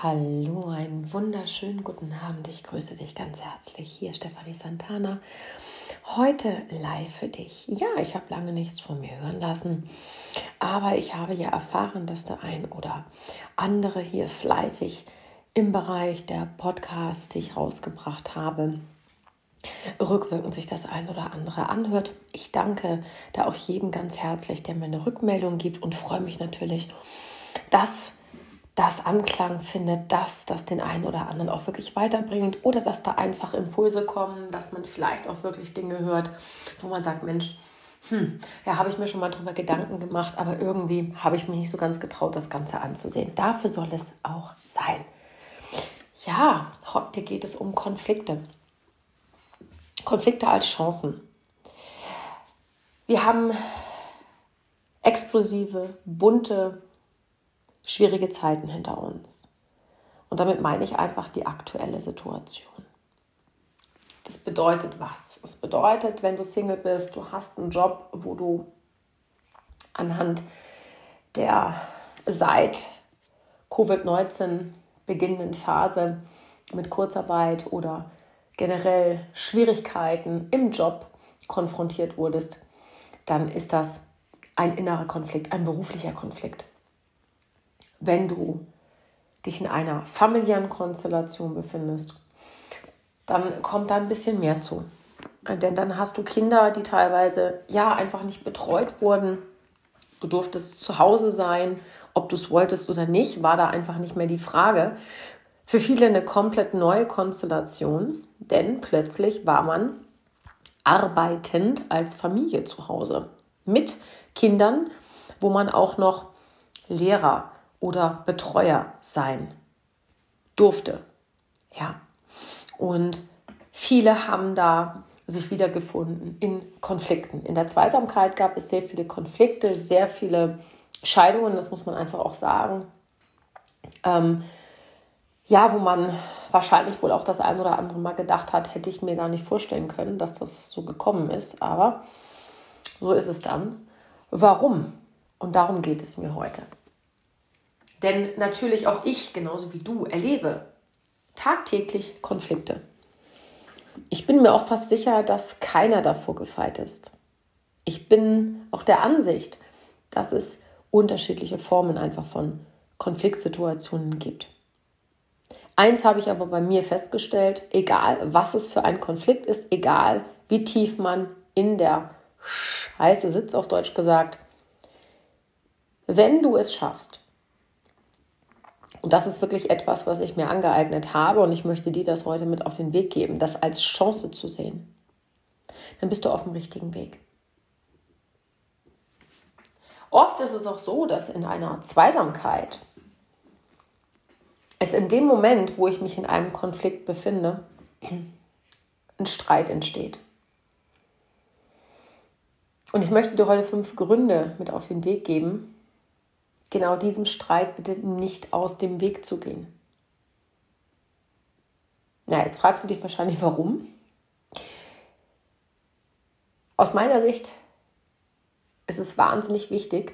Hallo, einen wunderschönen guten Abend. Ich grüße dich ganz herzlich. Hier Stefanie Santana. Heute live für dich. Ja, ich habe lange nichts von mir hören lassen, aber ich habe ja erfahren, dass der ein oder andere hier fleißig im Bereich der Podcasts, die ich rausgebracht habe, rückwirkend sich das ein oder andere anhört. Ich danke da auch jedem ganz herzlich, der mir eine Rückmeldung gibt und freue mich natürlich, dass das Anklang findet, dass das den einen oder anderen auch wirklich weiterbringt oder dass da einfach Impulse kommen, dass man vielleicht auch wirklich Dinge hört, wo man sagt, Mensch, hm, ja, habe ich mir schon mal drüber Gedanken gemacht, aber irgendwie habe ich mich nicht so ganz getraut, das Ganze anzusehen. Dafür soll es auch sein. Ja, heute geht es um Konflikte. Konflikte als Chancen. Wir haben explosive, bunte, schwierige Zeiten hinter uns. Und damit meine ich einfach die aktuelle Situation. Das bedeutet was? Es bedeutet, wenn du Single bist, du hast einen Job, wo du anhand der seit Covid-19 beginnenden Phase mit Kurzarbeit oder generell Schwierigkeiten im Job konfrontiert wurdest, dann ist das ein innerer Konflikt, ein beruflicher Konflikt. Wenn du dich in einer familiären Konstellation befindest, dann kommt da ein bisschen mehr zu. Denn dann hast du Kinder, die teilweise ja einfach nicht betreut wurden. Du durftest zu Hause sein, ob du es wolltest oder nicht, war da einfach nicht mehr die Frage. Für viele eine komplett neue Konstellation, denn plötzlich war man arbeitend als Familie zu Hause mit Kindern, wo man auch noch Lehrer oder Betreuer sein durfte. Ja. Und viele haben da sich wiedergefunden in Konflikten. In der Zweisamkeit gab es sehr viele Konflikte, sehr viele Scheidungen, das muss man einfach auch sagen. Ähm, ja, wo man wahrscheinlich wohl auch das ein oder andere Mal gedacht hat, hätte ich mir gar nicht vorstellen können, dass das so gekommen ist. Aber so ist es dann. Warum? Und darum geht es mir heute. Denn natürlich auch ich, genauso wie du, erlebe tagtäglich Konflikte. Ich bin mir auch fast sicher, dass keiner davor gefeit ist. Ich bin auch der Ansicht, dass es unterschiedliche Formen einfach von Konfliktsituationen gibt. Eins habe ich aber bei mir festgestellt, egal was es für ein Konflikt ist, egal wie tief man in der Scheiße sitzt, auf Deutsch gesagt, wenn du es schaffst, und das ist wirklich etwas, was ich mir angeeignet habe und ich möchte dir das heute mit auf den Weg geben, das als Chance zu sehen. Dann bist du auf dem richtigen Weg. Oft ist es auch so, dass in einer Zweisamkeit es in dem Moment, wo ich mich in einem Konflikt befinde, ein Streit entsteht. Und ich möchte dir heute fünf Gründe mit auf den Weg geben, genau diesem Streit bitte nicht aus dem Weg zu gehen. Na, jetzt fragst du dich wahrscheinlich, warum. Aus meiner Sicht ist es wahnsinnig wichtig,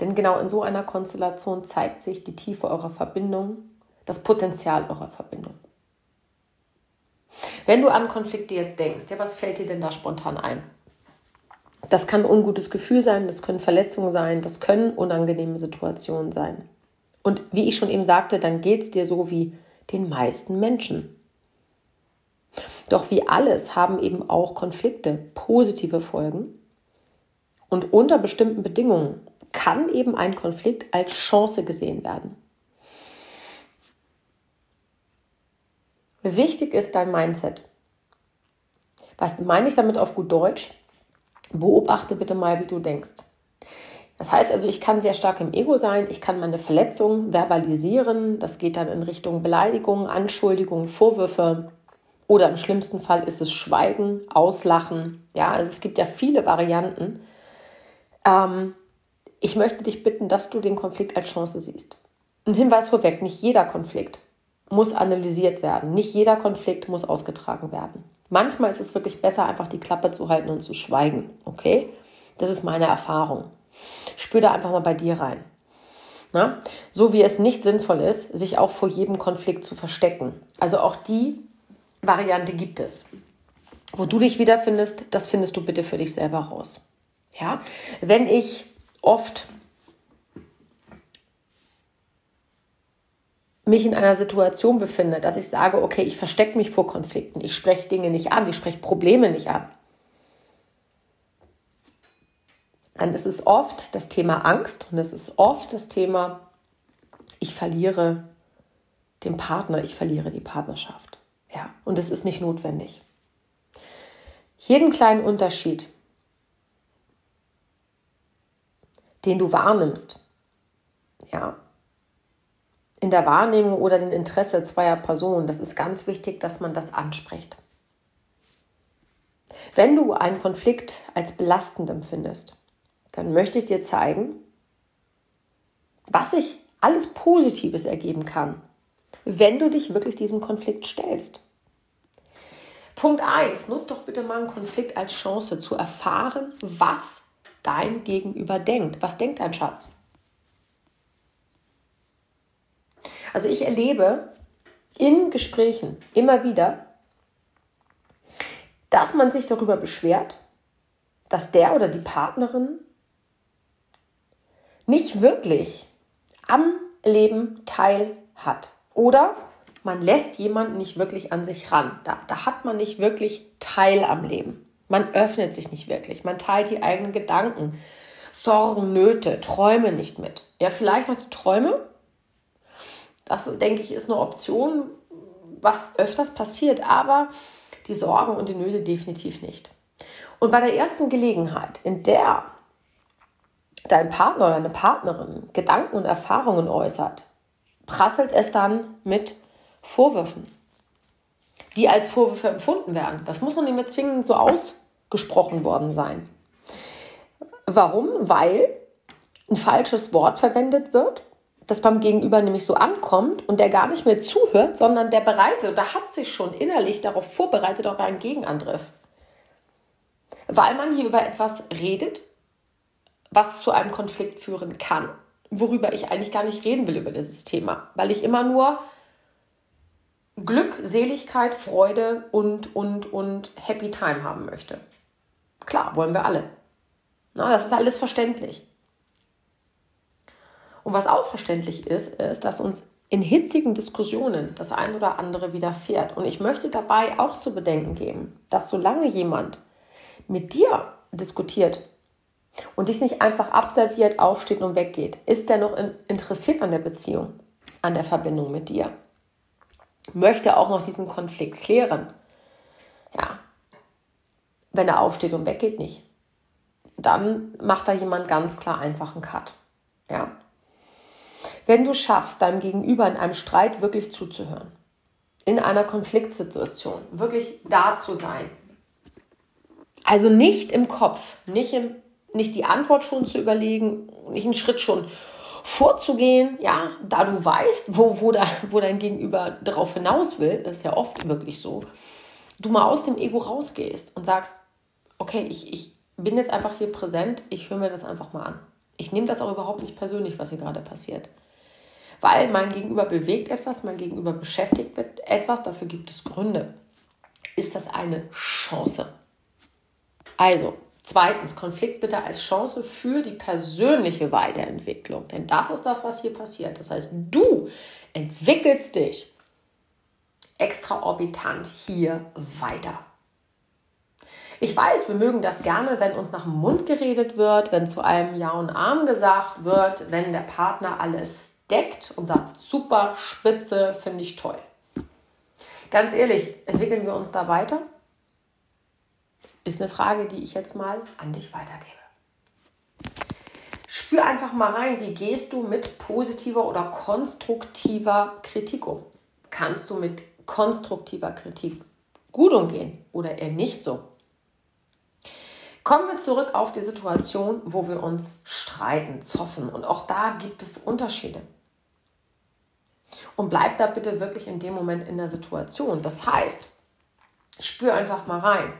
denn genau in so einer Konstellation zeigt sich die Tiefe eurer Verbindung, das Potenzial eurer Verbindung. Wenn du an Konflikte jetzt denkst, ja, was fällt dir denn da spontan ein? Das kann ein ungutes Gefühl sein, das können Verletzungen sein, das können unangenehme Situationen sein. Und wie ich schon eben sagte, dann geht es dir so wie den meisten Menschen. Doch wie alles haben eben auch Konflikte positive Folgen. Und unter bestimmten Bedingungen kann eben ein Konflikt als Chance gesehen werden. Wichtig ist dein Mindset. Was meine ich damit auf gut Deutsch? Beobachte bitte mal, wie du denkst. Das heißt also, ich kann sehr stark im Ego sein, ich kann meine Verletzung verbalisieren, das geht dann in Richtung Beleidigung, Anschuldigung, Vorwürfe oder im schlimmsten Fall ist es Schweigen, Auslachen. Ja, also es gibt ja viele Varianten. Ähm, ich möchte dich bitten, dass du den Konflikt als Chance siehst. Ein Hinweis vorweg, nicht jeder Konflikt muss analysiert werden, nicht jeder Konflikt muss ausgetragen werden. Manchmal ist es wirklich besser, einfach die Klappe zu halten und zu schweigen. Okay? Das ist meine Erfahrung. Spür da einfach mal bei dir rein. Na? So wie es nicht sinnvoll ist, sich auch vor jedem Konflikt zu verstecken. Also auch die Variante gibt es. Wo du dich wiederfindest, das findest du bitte für dich selber raus. Ja? Wenn ich oft mich in einer Situation befinde, dass ich sage, okay, ich verstecke mich vor Konflikten, ich spreche Dinge nicht an, ich spreche Probleme nicht an, dann ist es oft das Thema Angst und es ist oft das Thema, ich verliere den Partner, ich verliere die Partnerschaft. Ja, und es ist nicht notwendig. Jeden kleinen Unterschied, den du wahrnimmst, ja, in der Wahrnehmung oder dem Interesse zweier Personen, das ist ganz wichtig, dass man das anspricht. Wenn du einen Konflikt als belastend empfindest, dann möchte ich dir zeigen, was sich alles Positives ergeben kann, wenn du dich wirklich diesem Konflikt stellst. Punkt 1. Nutz doch bitte mal einen Konflikt als Chance zu erfahren, was dein Gegenüber denkt. Was denkt dein Schatz? Also ich erlebe in Gesprächen immer wieder, dass man sich darüber beschwert, dass der oder die Partnerin nicht wirklich am Leben teil hat. Oder man lässt jemanden nicht wirklich an sich ran. Da, da hat man nicht wirklich Teil am Leben. Man öffnet sich nicht wirklich. Man teilt die eigenen Gedanken, Sorgen, Nöte, Träume nicht mit. Ja, vielleicht noch die Träume, das, denke ich, ist eine Option, was öfters passiert, aber die Sorgen und die Nöte definitiv nicht. Und bei der ersten Gelegenheit, in der dein Partner oder deine Partnerin Gedanken und Erfahrungen äußert, prasselt es dann mit Vorwürfen, die als Vorwürfe empfunden werden. Das muss noch nicht mehr zwingend so ausgesprochen worden sein. Warum? Weil ein falsches Wort verwendet wird das beim Gegenüber nämlich so ankommt und der gar nicht mehr zuhört, sondern der bereitet oder hat sich schon innerlich darauf vorbereitet auf einen Gegenangriff. Weil man hier über etwas redet, was zu einem Konflikt führen kann, worüber ich eigentlich gar nicht reden will über dieses Thema, weil ich immer nur Glück, Seligkeit, Freude und, und, und Happy Time haben möchte. Klar, wollen wir alle. Na, das ist alles verständlich. Und was auch verständlich ist, ist, dass uns in hitzigen Diskussionen das ein oder andere widerfährt. Und ich möchte dabei auch zu bedenken geben, dass solange jemand mit dir diskutiert und dich nicht einfach abserviert, aufsteht und weggeht, ist er noch interessiert an der Beziehung, an der Verbindung mit dir. Möchte auch noch diesen Konflikt klären. Ja, wenn er aufsteht und weggeht, nicht. Dann macht da jemand ganz klar einfach einen Cut. Wenn du schaffst, deinem Gegenüber in einem Streit wirklich zuzuhören, in einer Konfliktsituation wirklich da zu sein, also nicht im Kopf, nicht, im, nicht die Antwort schon zu überlegen, nicht einen Schritt schon vorzugehen, ja, da du weißt, wo, wo, da, wo dein Gegenüber darauf hinaus will, das ist ja oft wirklich so, du mal aus dem Ego rausgehst und sagst, okay, ich, ich bin jetzt einfach hier präsent, ich höre mir das einfach mal an. Ich nehme das auch überhaupt nicht persönlich, was hier gerade passiert weil mein Gegenüber bewegt etwas, mein Gegenüber beschäftigt mit etwas, dafür gibt es Gründe. Ist das eine Chance? Also, zweitens, Konflikt bitte als Chance für die persönliche Weiterentwicklung, denn das ist das, was hier passiert. Das heißt, du entwickelst dich extraorbitant hier weiter. Ich weiß, wir mögen das gerne, wenn uns nach dem Mund geredet wird, wenn zu einem Ja und Arm gesagt wird, wenn der Partner alles deckt und sagt, super, spitze, finde ich toll. Ganz ehrlich, entwickeln wir uns da weiter? Ist eine Frage, die ich jetzt mal an dich weitergebe. Spür einfach mal rein, wie gehst du mit positiver oder konstruktiver Kritik um? Kannst du mit konstruktiver Kritik gut umgehen oder eher nicht so? Kommen wir zurück auf die Situation, wo wir uns streiten, zoffen. Und auch da gibt es Unterschiede. Und bleib da bitte wirklich in dem Moment in der Situation. Das heißt, spür einfach mal rein.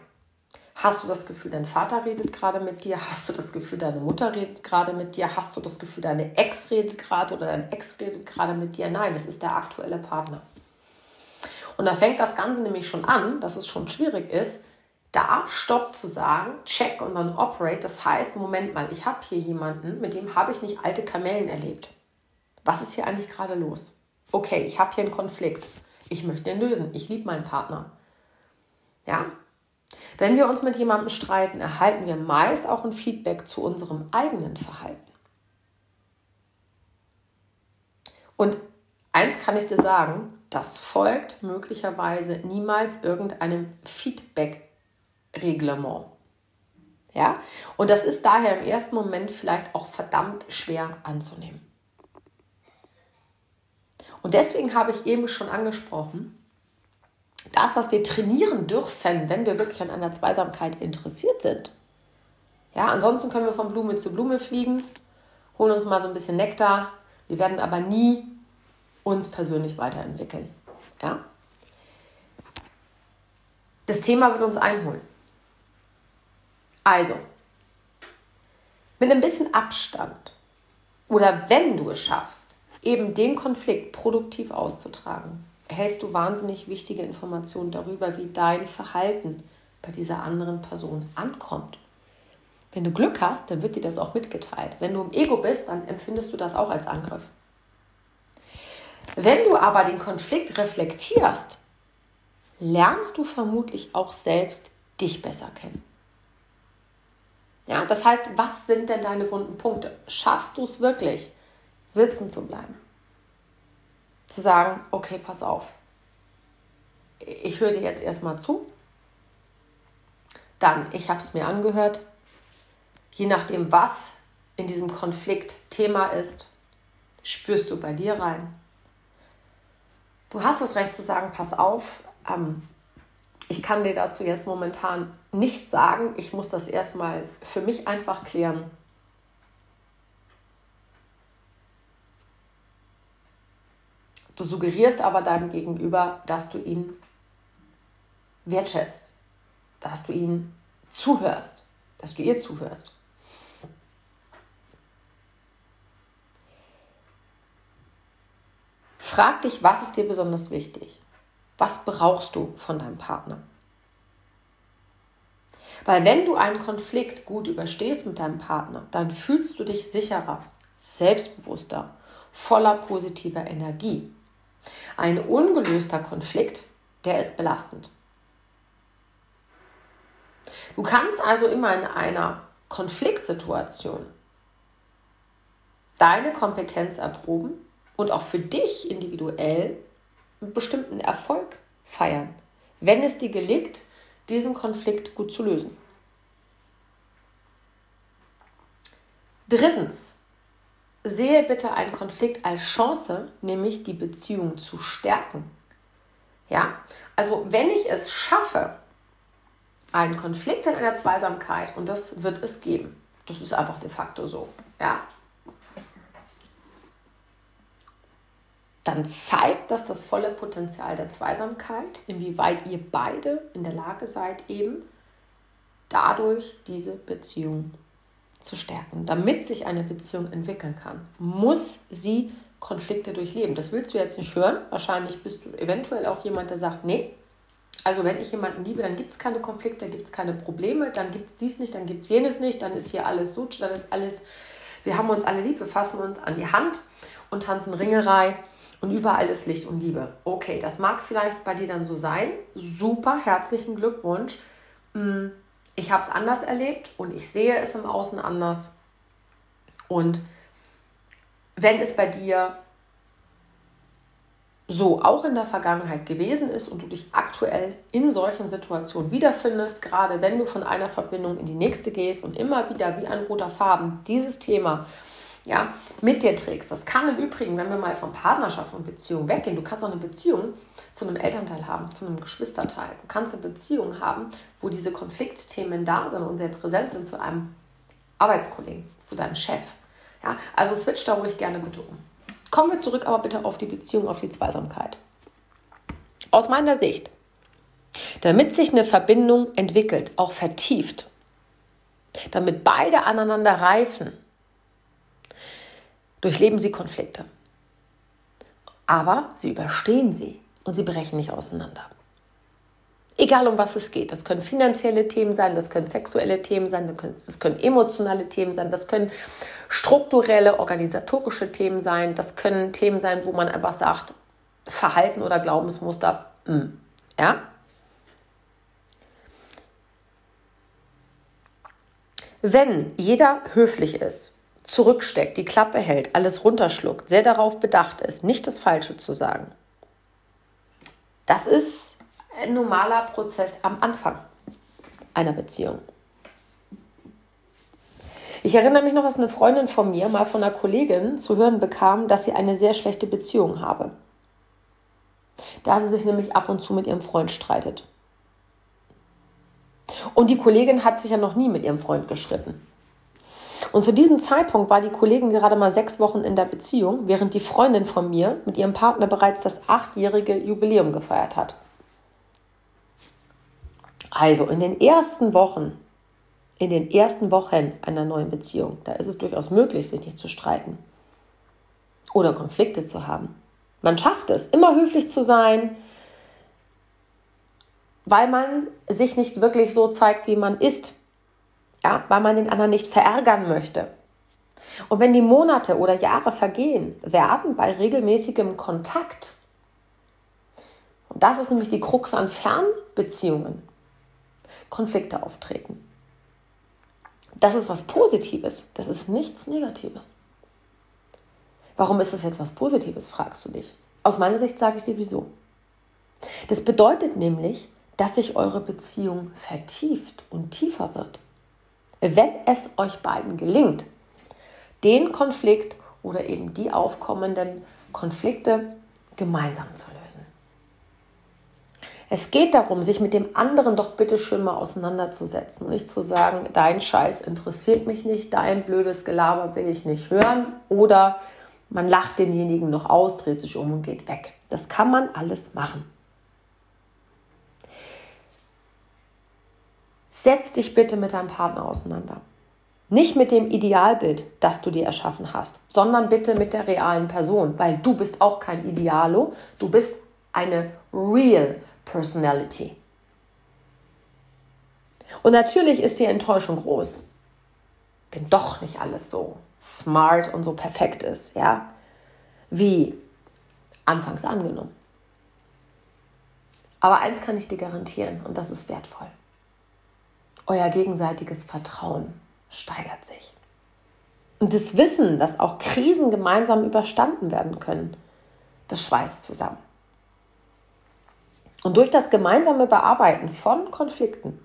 Hast du das Gefühl, dein Vater redet gerade mit dir? Hast du das Gefühl, deine Mutter redet gerade mit dir? Hast du das Gefühl, deine Ex redet gerade oder dein Ex redet gerade mit dir? Nein, das ist der aktuelle Partner. Und da fängt das Ganze nämlich schon an, dass es schon schwierig ist, da Stopp zu sagen, check und dann operate. Das heißt, Moment mal, ich habe hier jemanden, mit dem habe ich nicht alte Kamellen erlebt. Was ist hier eigentlich gerade los? Okay, ich habe hier einen Konflikt. Ich möchte ihn lösen. Ich liebe meinen Partner. Ja, wenn wir uns mit jemandem streiten, erhalten wir meist auch ein Feedback zu unserem eigenen Verhalten. Und eins kann ich dir sagen, das folgt möglicherweise niemals irgendeinem Feedback-Reglement. Ja? Und das ist daher im ersten Moment vielleicht auch verdammt schwer anzunehmen. Und deswegen habe ich eben schon angesprochen, das, was wir trainieren dürfen, wenn wir wirklich an einer Zweisamkeit interessiert sind. Ja, ansonsten können wir von Blume zu Blume fliegen, holen uns mal so ein bisschen Nektar. Wir werden aber nie uns persönlich weiterentwickeln. Ja? Das Thema wird uns einholen. Also, mit ein bisschen Abstand oder wenn du es schaffst, eben den Konflikt produktiv auszutragen, erhältst du wahnsinnig wichtige Informationen darüber, wie dein Verhalten bei dieser anderen Person ankommt. Wenn du Glück hast, dann wird dir das auch mitgeteilt. Wenn du im Ego bist, dann empfindest du das auch als Angriff. Wenn du aber den Konflikt reflektierst, lernst du vermutlich auch selbst dich besser kennen. Ja, das heißt, was sind denn deine wunden Punkte? Schaffst du es wirklich, sitzen zu bleiben? zu sagen, okay, pass auf, ich höre dir jetzt erstmal zu. Dann, ich habe es mir angehört. Je nachdem, was in diesem Konflikt Thema ist, spürst du bei dir rein. Du hast das Recht zu sagen, pass auf, ähm, ich kann dir dazu jetzt momentan nichts sagen. Ich muss das erstmal für mich einfach klären. Du suggerierst aber deinem Gegenüber, dass du ihn wertschätzt, dass du ihn zuhörst, dass du ihr zuhörst. Frag dich, was ist dir besonders wichtig? Was brauchst du von deinem Partner? Weil wenn du einen Konflikt gut überstehst mit deinem Partner, dann fühlst du dich sicherer, selbstbewusster, voller positiver Energie. Ein ungelöster Konflikt, der ist belastend. Du kannst also immer in einer Konfliktsituation deine Kompetenz erproben und auch für dich individuell einen bestimmten Erfolg feiern, wenn es dir gelingt, diesen Konflikt gut zu lösen. Drittens, sehe bitte einen Konflikt als Chance, nämlich die Beziehung zu stärken. Ja, also wenn ich es schaffe, einen Konflikt in einer Zweisamkeit, und das wird es geben, das ist einfach de facto so, ja, dann zeigt das das volle Potenzial der Zweisamkeit, inwieweit ihr beide in der Lage seid, eben dadurch diese Beziehung zu stärken. Damit sich eine Beziehung entwickeln kann, muss sie Konflikte durchleben. Das willst du jetzt nicht hören. Wahrscheinlich bist du eventuell auch jemand, der sagt, nee, also wenn ich jemanden liebe, dann gibt es keine Konflikte, dann gibt es keine Probleme, dann gibt es dies nicht, dann gibt es jenes nicht, dann ist hier alles so, dann ist alles, wir haben uns alle lieb, wir fassen uns an die Hand und tanzen Ringerei und überall ist Licht und Liebe. Okay, das mag vielleicht bei dir dann so sein. Super, herzlichen Glückwunsch. Hm, ich habe es anders erlebt und ich sehe es im Außen anders. Und wenn es bei dir so auch in der Vergangenheit gewesen ist und du dich aktuell in solchen Situationen wiederfindest, gerade wenn du von einer Verbindung in die nächste gehst und immer wieder wie ein roter Faden dieses Thema ja, mit dir trägst. Das kann im Übrigen, wenn wir mal von Partnerschaft und Beziehung weggehen, du kannst auch eine Beziehung zu einem Elternteil haben, zu einem Geschwisterteil. Du kannst eine Beziehung haben, wo diese Konfliktthemen da sind und sehr präsent sind zu einem Arbeitskollegen, zu deinem Chef. Ja, also switch da ruhig gerne bitte um. Kommen wir zurück aber bitte auf die Beziehung, auf die Zweisamkeit. Aus meiner Sicht, Damit sich eine Verbindung entwickelt, auch vertieft, damit beide aneinander reifen, durchleben sie Konflikte. Aber sie überstehen sie und sie brechen nicht auseinander. Egal um was es geht. Das können finanzielle Themen sein, das können sexuelle Themen sein, das können emotionale Themen sein, das können strukturelle, organisatorische Themen sein, das können Themen sein, wo man einfach sagt, Verhalten oder Glaubensmuster, mh, hm, ja. Wenn jeder höflich ist, zurücksteckt, die Klappe hält, alles runterschluckt, sehr darauf bedacht ist, nicht das Falsche zu sagen, das ist ein normaler Prozess am Anfang einer Beziehung. Ich erinnere mich noch, dass eine Freundin von mir mal von einer Kollegin zu hören bekam, dass sie eine sehr schlechte Beziehung habe. Da sie sich nämlich ab und zu mit ihrem Freund streitet. Und die Kollegin hat sich ja noch nie mit ihrem Freund gestritten. Und zu diesem Zeitpunkt war die Kollegin gerade mal sechs Wochen in der Beziehung, während die Freundin von mir mit ihrem Partner bereits das achtjährige Jubiläum gefeiert hat. Also in den ersten Wochen, in den ersten Wochen einer neuen Beziehung, da ist es durchaus möglich, sich nicht zu streiten oder Konflikte zu haben. Man schafft es, immer höflich zu sein, weil man sich nicht wirklich so zeigt, wie man ist. Ja, weil man den anderen nicht verärgern möchte. Und wenn die Monate oder Jahre vergehen, werden bei regelmäßigem Kontakt, und das ist nämlich die Krux an Fernbeziehungen, Konflikte auftreten. Das ist was Positives, das ist nichts Negatives. Warum ist das jetzt was Positives, fragst du dich. Aus meiner Sicht sage ich dir wieso. Das bedeutet nämlich, dass sich eure Beziehung vertieft und tiefer wird. Wenn es euch beiden gelingt, den Konflikt oder eben die aufkommenden Konflikte gemeinsam zu lösen. Es geht darum, sich mit dem anderen doch bitte schön mal auseinanderzusetzen und nicht zu sagen, dein Scheiß interessiert mich nicht, dein blödes Gelaber will ich nicht hören oder man lacht denjenigen noch aus, dreht sich um und geht weg. Das kann man alles machen. Setz dich bitte mit deinem Partner auseinander. Nicht mit dem Idealbild, das du dir erschaffen hast, sondern bitte mit der realen Person, weil du bist auch kein Idealo, du bist eine real Personality. Und natürlich ist die Enttäuschung groß. Wenn doch nicht alles so smart und so perfekt ist, ja, wie anfangs angenommen. Aber eins kann ich dir garantieren und das ist wertvoll. Euer gegenseitiges Vertrauen steigert sich. Und das Wissen, dass auch Krisen gemeinsam überstanden werden können, das schweißt zusammen. Und durch das gemeinsame Bearbeiten von Konflikten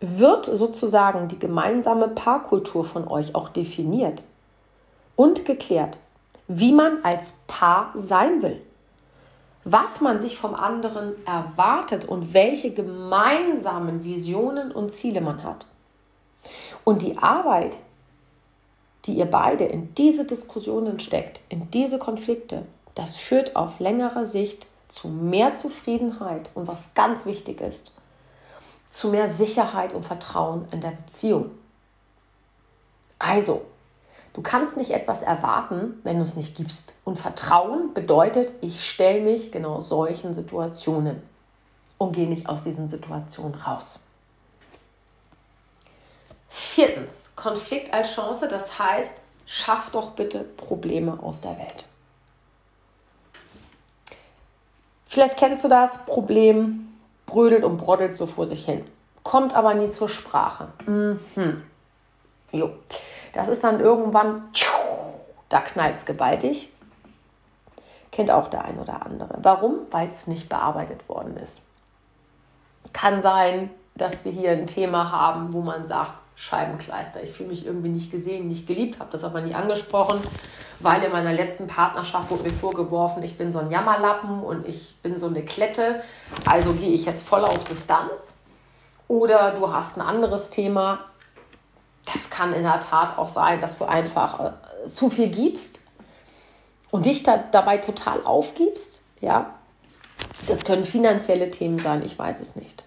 wird sozusagen die gemeinsame Paarkultur von euch auch definiert und geklärt, wie man als Paar sein will, was man sich vom anderen erwartet und welche gemeinsamen Visionen und Ziele man hat. Und die Arbeit, die ihr beide in diese Diskussionen steckt, in diese Konflikte, das führt auf längere Sicht zu mehr Zufriedenheit und was ganz wichtig ist, zu mehr Sicherheit und Vertrauen in der Beziehung. Also, du kannst nicht etwas erwarten, wenn du es nicht gibst. Und Vertrauen bedeutet, ich stelle mich genau solchen Situationen und gehe nicht aus diesen Situationen raus. Viertens, Konflikt als Chance, das heißt, schaff doch bitte Probleme aus der Welt. Vielleicht kennst du das Problem, brödelt und broddelt so vor sich hin, kommt aber nie zur Sprache. Mhm. Jo. Das ist dann irgendwann, da knallt es gewaltig. Kennt auch der ein oder andere. Warum? Weil es nicht bearbeitet worden ist. Kann sein, dass wir hier ein Thema haben, wo man sagt, Scheibenkleister. Ich fühle mich irgendwie nicht gesehen, nicht geliebt, habe das aber nie angesprochen, weil in meiner letzten Partnerschaft wurde mir vorgeworfen, ich bin so ein Jammerlappen und ich bin so eine Klette. Also gehe ich jetzt voll auf Distanz. Oder du hast ein anderes Thema. Das kann in der Tat auch sein, dass du einfach äh, zu viel gibst und dich da, dabei total aufgibst. Ja, Das können finanzielle Themen sein, ich weiß es nicht.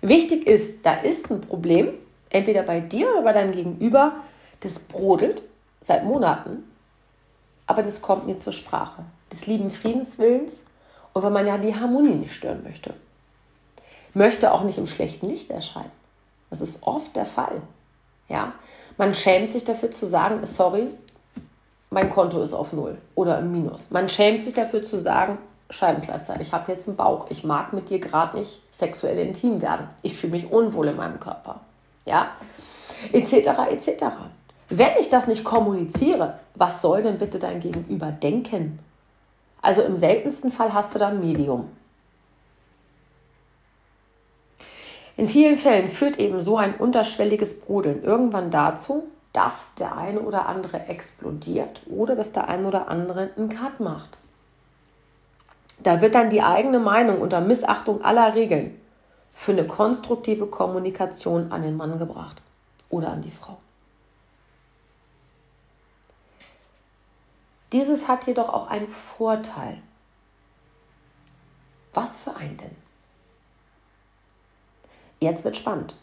Wichtig ist, da ist ein Problem, entweder bei dir oder bei deinem Gegenüber, das brodelt seit Monaten, aber das kommt nie zur Sprache. Des lieben Friedenswillens und weil man ja die Harmonie nicht stören möchte. Möchte auch nicht im schlechten Licht erscheinen. Das ist oft der Fall. Ja? Man schämt sich dafür zu sagen, sorry, mein Konto ist auf Null oder im Minus. Man schämt sich dafür zu sagen, Scheibenkleister, ich habe jetzt einen Bauch, ich mag mit dir gerade nicht sexuell intim werden, ich fühle mich unwohl in meinem Körper, ja, etc., etc. Wenn ich das nicht kommuniziere, was soll denn bitte dein Gegenüber denken? Also im seltensten Fall hast du da ein Medium. In vielen Fällen führt eben so ein unterschwelliges Brodeln irgendwann dazu, dass der eine oder andere explodiert oder dass der eine oder andere einen Cut macht. Da wird dann die eigene Meinung unter Missachtung aller Regeln für eine konstruktive Kommunikation an den Mann gebracht oder an die Frau. Dieses hat jedoch auch einen Vorteil. Was für einen denn? Jetzt wird spannend.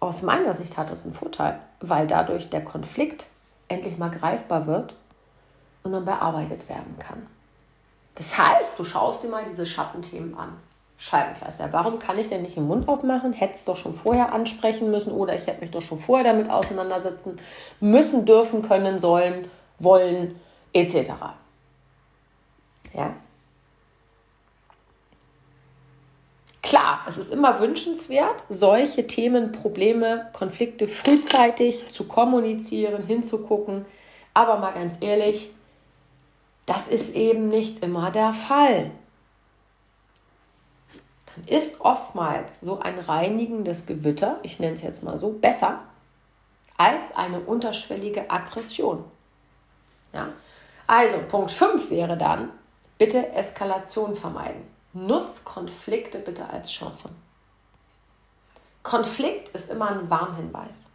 Aus meiner Sicht hat es einen Vorteil, weil dadurch der Konflikt endlich mal greifbar wird und dann bearbeitet werden kann. Das heißt, du schaust dir mal diese Schattenthemen an. Scheibenkleister. Warum kann ich denn nicht den Mund aufmachen? Hätte es doch schon vorher ansprechen müssen oder ich hätte mich doch schon vorher damit auseinandersetzen müssen, dürfen, können, sollen, wollen, etc. Ja? Klar, es ist immer wünschenswert, solche Themen, Probleme, Konflikte frühzeitig zu kommunizieren, hinzugucken. Aber mal ganz ehrlich, das ist eben nicht immer der Fall. Dann ist oftmals so ein reinigendes Gewitter, ich nenne es jetzt mal so, besser als eine unterschwellige Aggression. Ja? Also Punkt 5 wäre dann, bitte Eskalation vermeiden. Nutz Konflikte bitte als Chance. Konflikt ist immer ein Warnhinweis.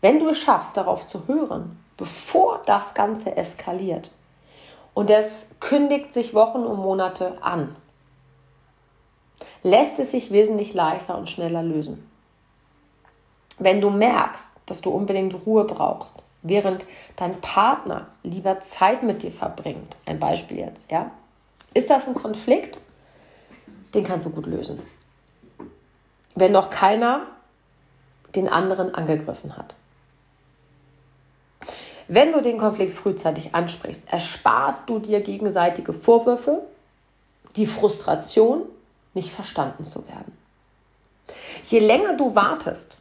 Wenn du es schaffst, darauf zu hören, bevor das Ganze eskaliert, und es kündigt sich Wochen und Monate an, lässt es sich wesentlich leichter und schneller lösen. Wenn du merkst, dass du unbedingt Ruhe brauchst, während dein Partner lieber Zeit mit dir verbringt, ein Beispiel jetzt, ja, ist das ein Konflikt? Den kannst du gut lösen. Wenn noch keiner den anderen angegriffen hat. Wenn du den Konflikt frühzeitig ansprichst, ersparst du dir gegenseitige Vorwürfe, die Frustration, nicht verstanden zu werden. Je länger du wartest,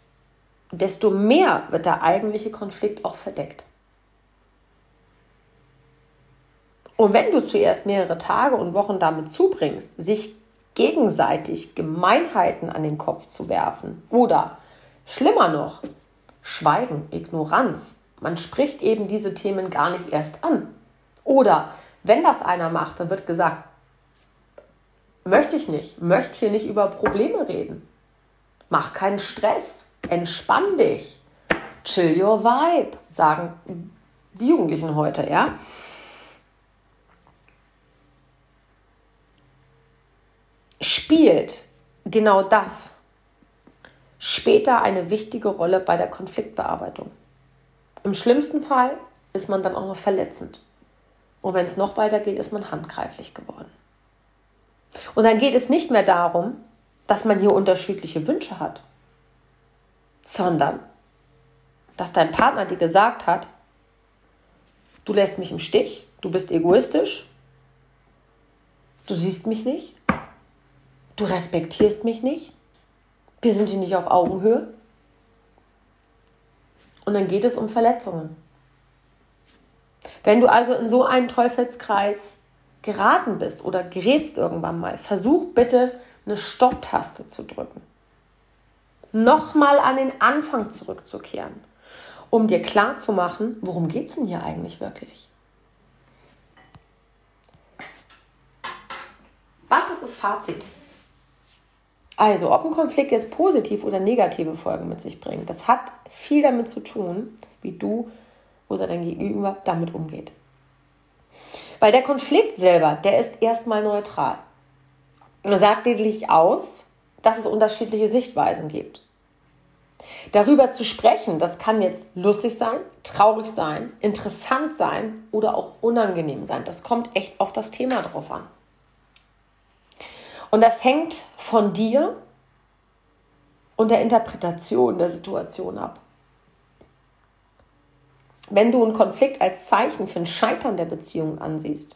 desto mehr wird der eigentliche Konflikt auch verdeckt. Und wenn du zuerst mehrere Tage und Wochen damit zubringst, sich gegenseitig Gemeinheiten an den Kopf zu werfen oder schlimmer noch, Schweigen, Ignoranz, man spricht eben diese Themen gar nicht erst an. Oder wenn das einer macht, dann wird gesagt, möchte ich nicht, möchte hier nicht über Probleme reden. Mach keinen Stress, entspann dich, chill your vibe, sagen die Jugendlichen heute, ja. Spielt genau das später eine wichtige Rolle bei der Konfliktbearbeitung. Im schlimmsten Fall ist man dann auch noch verletzend. Und wenn es noch weiter geht, ist man handgreiflich geworden. Und dann geht es nicht mehr darum, dass man hier unterschiedliche Wünsche hat, sondern dass dein Partner dir gesagt hat, du lässt mich im Stich, du bist egoistisch, du siehst mich nicht, du respektierst mich nicht, wir sind hier nicht auf Augenhöhe. Und dann geht es um Verletzungen. Wenn du also in so einen Teufelskreis geraten bist oder gerätst irgendwann mal, versuch bitte eine Stopptaste zu drücken. Nochmal an den Anfang zurückzukehren, um dir klarzumachen, worum geht es denn hier eigentlich wirklich? Was ist das Fazit? Also, ob ein Konflikt jetzt positiv oder negative Folgen mit sich bringt, das hat viel damit zu tun, wie du oder dein Gegenüber damit umgeht. Weil der Konflikt selber, der ist erstmal neutral. Er sagt lediglich aus, dass es unterschiedliche Sichtweisen gibt. Darüber zu sprechen, das kann jetzt lustig sein, traurig sein, interessant sein oder auch unangenehm sein. Das kommt echt auf das Thema drauf an. Und das hängt von dir und der Interpretation der Situation ab. Wenn du einen Konflikt als Zeichen für ein Scheitern der Beziehung ansiehst,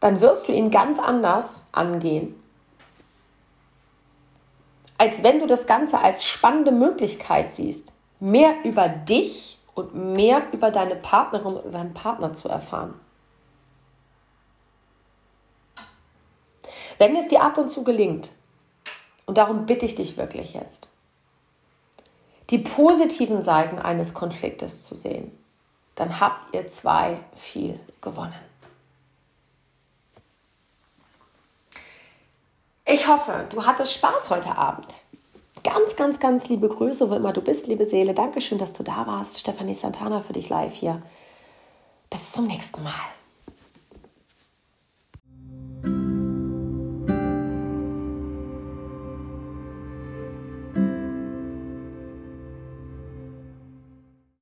dann wirst du ihn ganz anders angehen, als wenn du das Ganze als spannende Möglichkeit siehst, mehr über dich und mehr über deine Partnerin oder deinen Partner zu erfahren. Wenn es dir ab und zu gelingt, und darum bitte ich dich wirklich jetzt, die positiven Seiten eines Konfliktes zu sehen, dann habt ihr zwei viel gewonnen. Ich hoffe, du hattest Spaß heute Abend. Ganz, ganz, ganz liebe Grüße, wo immer du bist, liebe Seele. Dankeschön, dass du da warst. Stefanie Santana für dich live hier. Bis zum nächsten Mal.